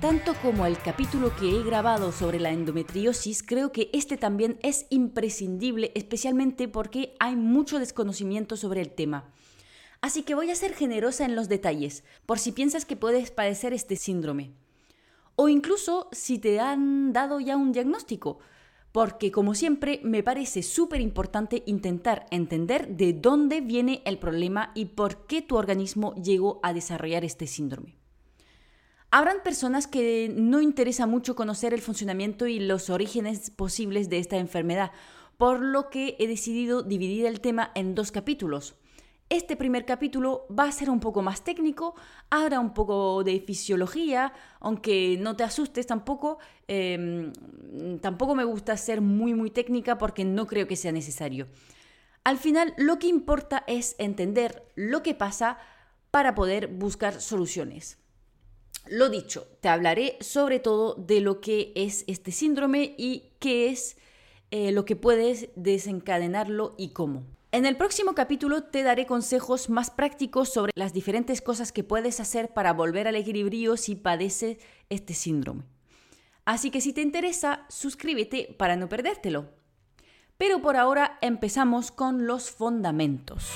Tanto como el capítulo que he grabado sobre la endometriosis, creo que este también es imprescindible, especialmente porque hay mucho desconocimiento sobre el tema. Así que voy a ser generosa en los detalles, por si piensas que puedes padecer este síndrome. O incluso si te han dado ya un diagnóstico, porque como siempre me parece súper importante intentar entender de dónde viene el problema y por qué tu organismo llegó a desarrollar este síndrome. Habrán personas que no interesa mucho conocer el funcionamiento y los orígenes posibles de esta enfermedad, por lo que he decidido dividir el tema en dos capítulos. Este primer capítulo va a ser un poco más técnico, habrá un poco de fisiología, aunque no te asustes tampoco, em, tampoco me gusta ser muy muy técnica porque no creo que sea necesario. Al final lo que importa es entender lo que pasa para poder buscar soluciones. Lo dicho, te hablaré sobre todo de lo que es este síndrome y qué es eh, lo que puedes desencadenarlo y cómo. En el próximo capítulo te daré consejos más prácticos sobre las diferentes cosas que puedes hacer para volver al equilibrio si padeces este síndrome. Así que si te interesa, suscríbete para no perdértelo. Pero por ahora empezamos con los fundamentos.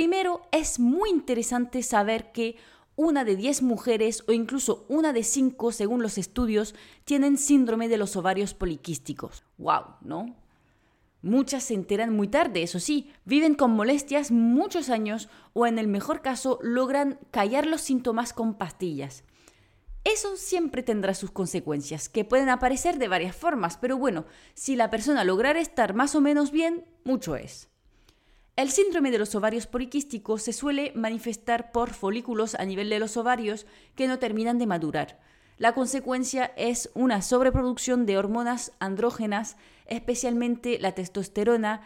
Primero, es muy interesante saber que una de 10 mujeres o incluso una de 5, según los estudios, tienen síndrome de los ovarios poliquísticos. ¡Wow! ¿No? Muchas se enteran muy tarde, eso sí, viven con molestias muchos años o en el mejor caso logran callar los síntomas con pastillas. Eso siempre tendrá sus consecuencias, que pueden aparecer de varias formas, pero bueno, si la persona lograra estar más o menos bien, mucho es. El síndrome de los ovarios poliquísticos se suele manifestar por folículos a nivel de los ovarios que no terminan de madurar. La consecuencia es una sobreproducción de hormonas andrógenas, especialmente la testosterona,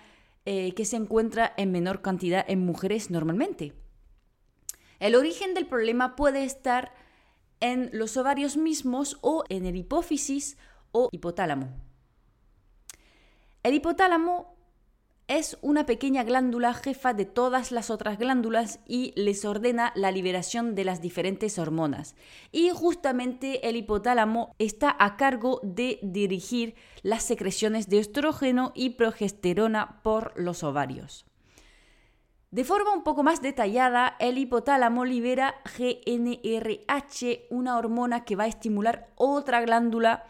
eh, que se encuentra en menor cantidad en mujeres normalmente. El origen del problema puede estar en los ovarios mismos o en el hipófisis o hipotálamo. El hipotálamo es una pequeña glándula jefa de todas las otras glándulas y les ordena la liberación de las diferentes hormonas. Y justamente el hipotálamo está a cargo de dirigir las secreciones de estrógeno y progesterona por los ovarios. De forma un poco más detallada, el hipotálamo libera GNRH, una hormona que va a estimular otra glándula,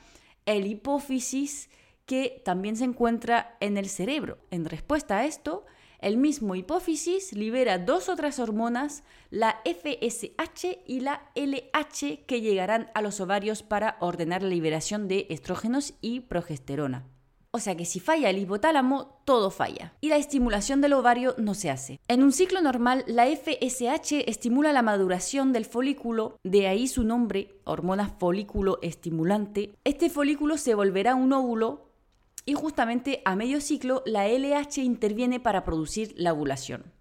el hipófisis, que también se encuentra en el cerebro. En respuesta a esto, el mismo hipófisis libera dos otras hormonas, la FSH y la LH, que llegarán a los ovarios para ordenar la liberación de estrógenos y progesterona. O sea que si falla el hipotálamo, todo falla. Y la estimulación del ovario no se hace. En un ciclo normal, la FSH estimula la maduración del folículo, de ahí su nombre, hormona folículo estimulante. Este folículo se volverá un óvulo y justamente a medio ciclo la LH interviene para producir la ovulación.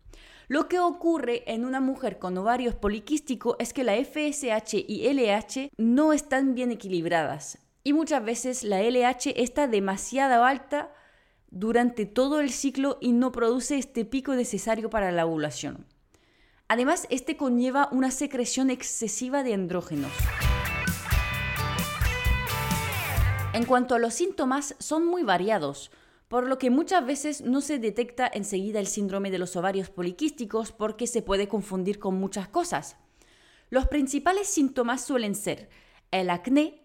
Lo que ocurre en una mujer con ovarios poliquísticos es que la FSH y LH no están bien equilibradas y muchas veces la LH está demasiado alta durante todo el ciclo y no produce este pico necesario para la ovulación. Además, este conlleva una secreción excesiva de andrógenos. En cuanto a los síntomas, son muy variados, por lo que muchas veces no se detecta enseguida el síndrome de los ovarios poliquísticos porque se puede confundir con muchas cosas. Los principales síntomas suelen ser el acné,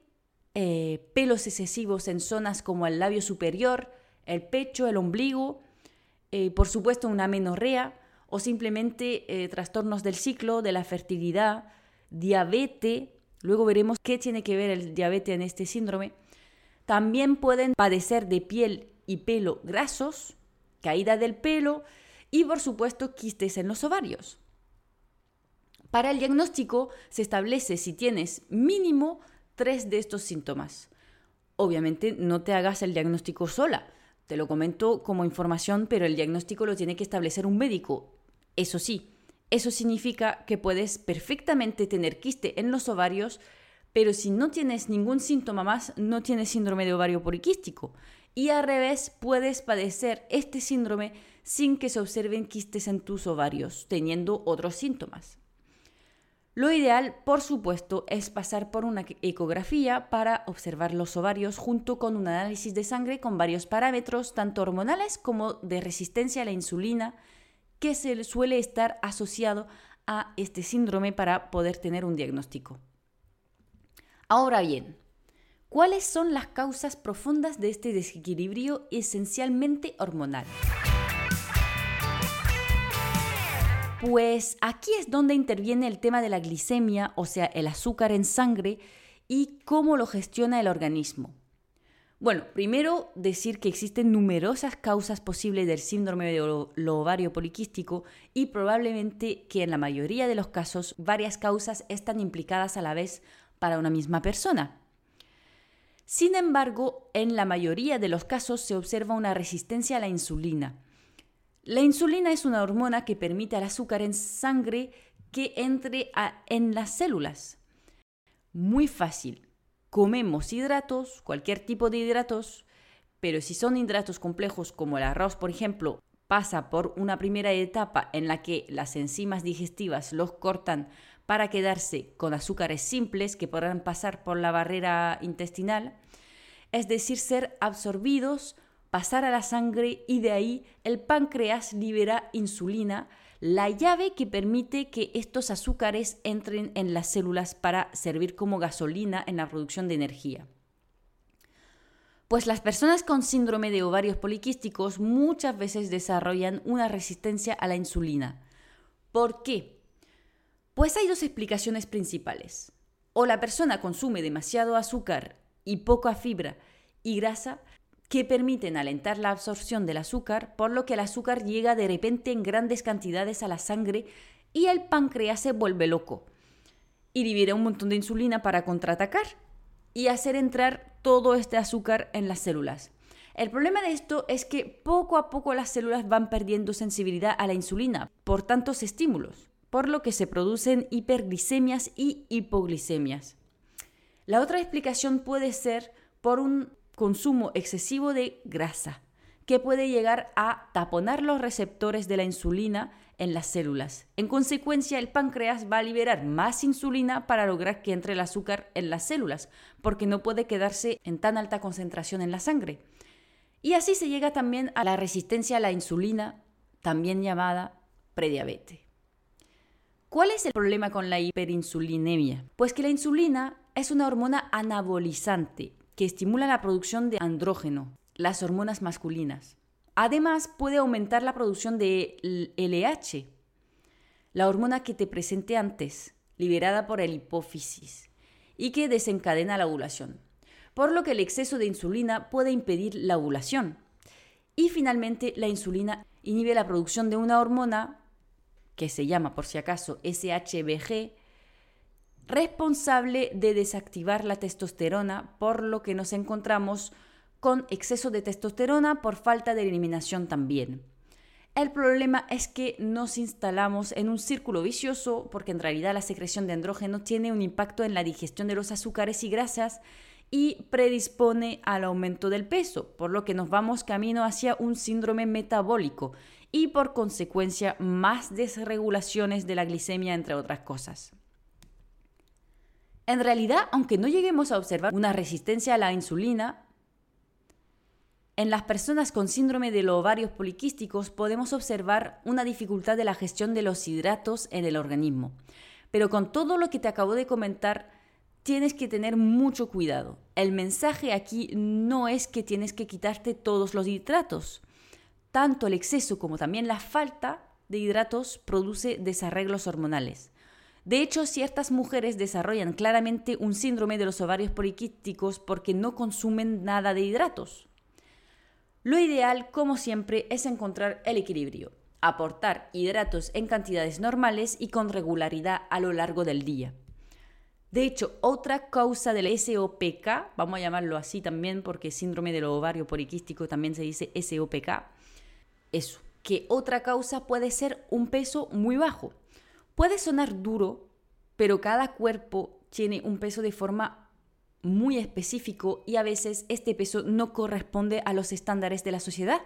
eh, pelos excesivos en zonas como el labio superior, el pecho, el ombligo, eh, por supuesto una menorrea o simplemente eh, trastornos del ciclo, de la fertilidad, diabetes. Luego veremos qué tiene que ver el diabetes en este síndrome también pueden padecer de piel y pelo grasos, caída del pelo y por supuesto quistes en los ovarios. Para el diagnóstico se establece si tienes mínimo tres de estos síntomas. Obviamente no te hagas el diagnóstico sola. te lo comento como información, pero el diagnóstico lo tiene que establecer un médico. Eso sí, eso significa que puedes perfectamente tener quiste en los ovarios, pero si no tienes ningún síntoma más, no tienes síndrome de ovario poliquístico. Y al revés, puedes padecer este síndrome sin que se observen quistes en tus ovarios, teniendo otros síntomas. Lo ideal, por supuesto, es pasar por una ecografía para observar los ovarios junto con un análisis de sangre con varios parámetros, tanto hormonales como de resistencia a la insulina, que suele estar asociado a este síndrome para poder tener un diagnóstico. Ahora bien, ¿cuáles son las causas profundas de este desequilibrio esencialmente hormonal? Pues aquí es donde interviene el tema de la glicemia, o sea, el azúcar en sangre, y cómo lo gestiona el organismo. Bueno, primero decir que existen numerosas causas posibles del síndrome de ovario poliquístico y probablemente que en la mayoría de los casos varias causas están implicadas a la vez para una misma persona. Sin embargo, en la mayoría de los casos se observa una resistencia a la insulina, la insulina es una hormona que permite al azúcar en sangre que entre en las células. Muy fácil. Comemos hidratos, cualquier tipo de hidratos, pero si son hidratos complejos como el arroz, por ejemplo, pasa por una primera etapa en la que las enzimas digestivas los cortan para quedarse con azúcares simples que podrán pasar por la barrera intestinal, es decir, ser absorbidos pasar a la sangre y de ahí el páncreas libera insulina, la llave que permite que estos azúcares entren en las células para servir como gasolina en la producción de energía. Pues las personas con síndrome de ovarios poliquísticos muchas veces desarrollan una resistencia a la insulina. ¿Por qué? Pues hay dos explicaciones principales. O la persona consume demasiado azúcar y poca fibra y grasa, que permiten alentar la absorción del azúcar, por lo que el azúcar llega de repente en grandes cantidades a la sangre y el páncreas se vuelve loco y libera un montón de insulina para contraatacar y hacer entrar todo este azúcar en las células. El problema de esto es que poco a poco las células van perdiendo sensibilidad a la insulina por tantos estímulos, por lo que se producen hiperglicemias y hipoglicemias. La otra explicación puede ser por un consumo excesivo de grasa, que puede llegar a taponar los receptores de la insulina en las células. En consecuencia, el páncreas va a liberar más insulina para lograr que entre el azúcar en las células, porque no puede quedarse en tan alta concentración en la sangre. Y así se llega también a la resistencia a la insulina, también llamada prediabetes. ¿Cuál es el problema con la hiperinsulinemia? Pues que la insulina es una hormona anabolizante que estimula la producción de andrógeno, las hormonas masculinas. Además, puede aumentar la producción de LH, la hormona que te presenté antes, liberada por el hipófisis, y que desencadena la ovulación. Por lo que el exceso de insulina puede impedir la ovulación. Y finalmente, la insulina inhibe la producción de una hormona que se llama, por si acaso, SHBG, responsable de desactivar la testosterona, por lo que nos encontramos con exceso de testosterona por falta de eliminación también. El problema es que nos instalamos en un círculo vicioso porque en realidad la secreción de andrógeno tiene un impacto en la digestión de los azúcares y grasas y predispone al aumento del peso, por lo que nos vamos camino hacia un síndrome metabólico y por consecuencia más desregulaciones de la glicemia entre otras cosas. En realidad, aunque no lleguemos a observar una resistencia a la insulina, en las personas con síndrome de los ovarios poliquísticos podemos observar una dificultad de la gestión de los hidratos en el organismo. Pero con todo lo que te acabo de comentar, tienes que tener mucho cuidado. El mensaje aquí no es que tienes que quitarte todos los hidratos. Tanto el exceso como también la falta de hidratos produce desarreglos hormonales. De hecho, ciertas mujeres desarrollan claramente un síndrome de los ovarios poliquísticos porque no consumen nada de hidratos. Lo ideal, como siempre, es encontrar el equilibrio, aportar hidratos en cantidades normales y con regularidad a lo largo del día. De hecho, otra causa del SOPK, vamos a llamarlo así también porque síndrome del ovario poliquístico también se dice SOPK, eso, que otra causa puede ser un peso muy bajo. Puede sonar duro, pero cada cuerpo tiene un peso de forma muy específico y a veces este peso no corresponde a los estándares de la sociedad.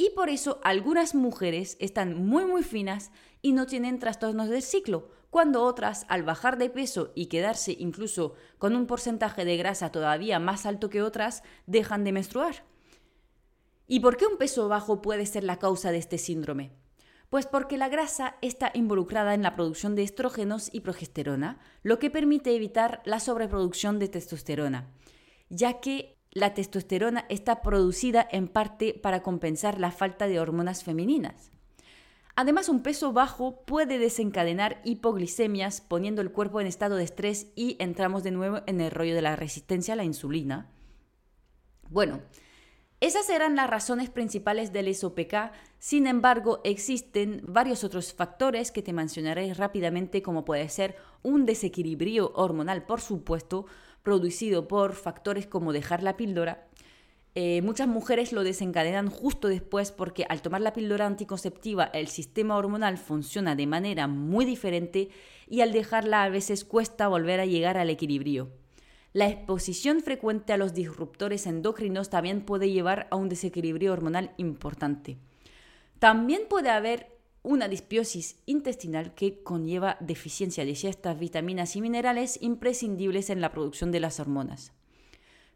Y por eso algunas mujeres están muy muy finas y no tienen trastornos del ciclo, cuando otras, al bajar de peso y quedarse incluso con un porcentaje de grasa todavía más alto que otras, dejan de menstruar. ¿Y por qué un peso bajo puede ser la causa de este síndrome? Pues porque la grasa está involucrada en la producción de estrógenos y progesterona, lo que permite evitar la sobreproducción de testosterona, ya que la testosterona está producida en parte para compensar la falta de hormonas femeninas. Además, un peso bajo puede desencadenar hipoglicemias poniendo el cuerpo en estado de estrés y entramos de nuevo en el rollo de la resistencia a la insulina. Bueno, esas eran las razones principales del SOPK, sin embargo existen varios otros factores que te mencionaré rápidamente como puede ser un desequilibrio hormonal, por supuesto, producido por factores como dejar la píldora, eh, muchas mujeres lo desencadenan justo después porque al tomar la píldora anticonceptiva el sistema hormonal funciona de manera muy diferente y al dejarla a veces cuesta volver a llegar al equilibrio. La exposición frecuente a los disruptores endocrinos también puede llevar a un desequilibrio hormonal importante. También puede haber una disbiosis intestinal que conlleva deficiencia de ciertas vitaminas y minerales imprescindibles en la producción de las hormonas.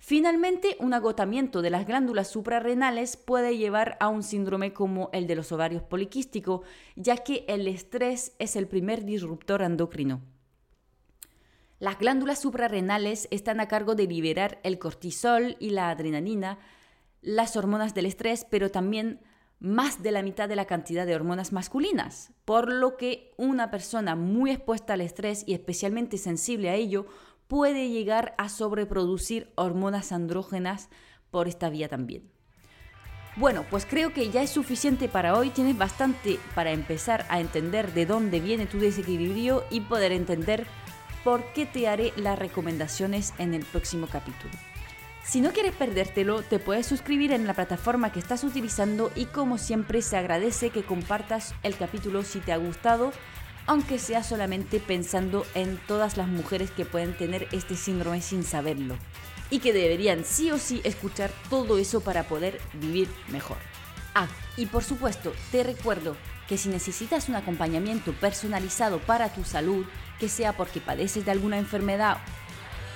Finalmente, un agotamiento de las glándulas suprarrenales puede llevar a un síndrome como el de los ovarios poliquísticos, ya que el estrés es el primer disruptor endocrino. Las glándulas suprarrenales están a cargo de liberar el cortisol y la adrenalina, las hormonas del estrés, pero también más de la mitad de la cantidad de hormonas masculinas, por lo que una persona muy expuesta al estrés y especialmente sensible a ello puede llegar a sobreproducir hormonas andrógenas por esta vía también. Bueno, pues creo que ya es suficiente para hoy. Tienes bastante para empezar a entender de dónde viene tu desequilibrio y poder entender por qué te haré las recomendaciones en el próximo capítulo. Si no quieres perdértelo, te puedes suscribir en la plataforma que estás utilizando y como siempre se agradece que compartas el capítulo si te ha gustado aunque sea solamente pensando en todas las mujeres que pueden tener este síndrome sin saberlo y que deberían sí o sí escuchar todo eso para poder vivir mejor. Ah, y por supuesto, te recuerdo que si necesitas un acompañamiento personalizado para tu salud, que sea porque padeces de alguna enfermedad,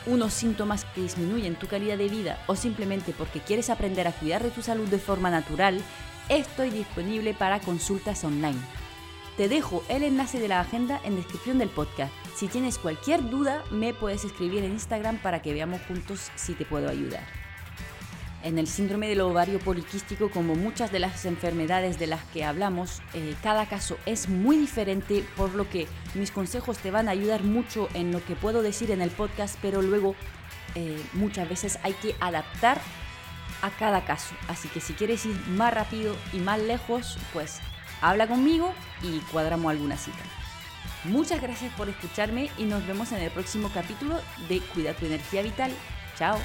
unos síntomas que disminuyen tu calidad de vida o simplemente porque quieres aprender a cuidar de tu salud de forma natural, estoy disponible para consultas online te dejo el enlace de la agenda en descripción del podcast. Si tienes cualquier duda, me puedes escribir en Instagram para que veamos juntos si te puedo ayudar. En el síndrome del ovario poliquístico, como muchas de las enfermedades de las que hablamos, eh, cada caso es muy diferente, por lo que mis consejos te van a ayudar mucho en lo que puedo decir en el podcast, pero luego eh, muchas veces hay que adaptar a cada caso. Así que si quieres ir más rápido y más lejos, pues habla conmigo y cuadramos alguna cita. Muchas gracias por escucharme y nos vemos en el próximo capítulo de Cuida tu energía vital. Chao.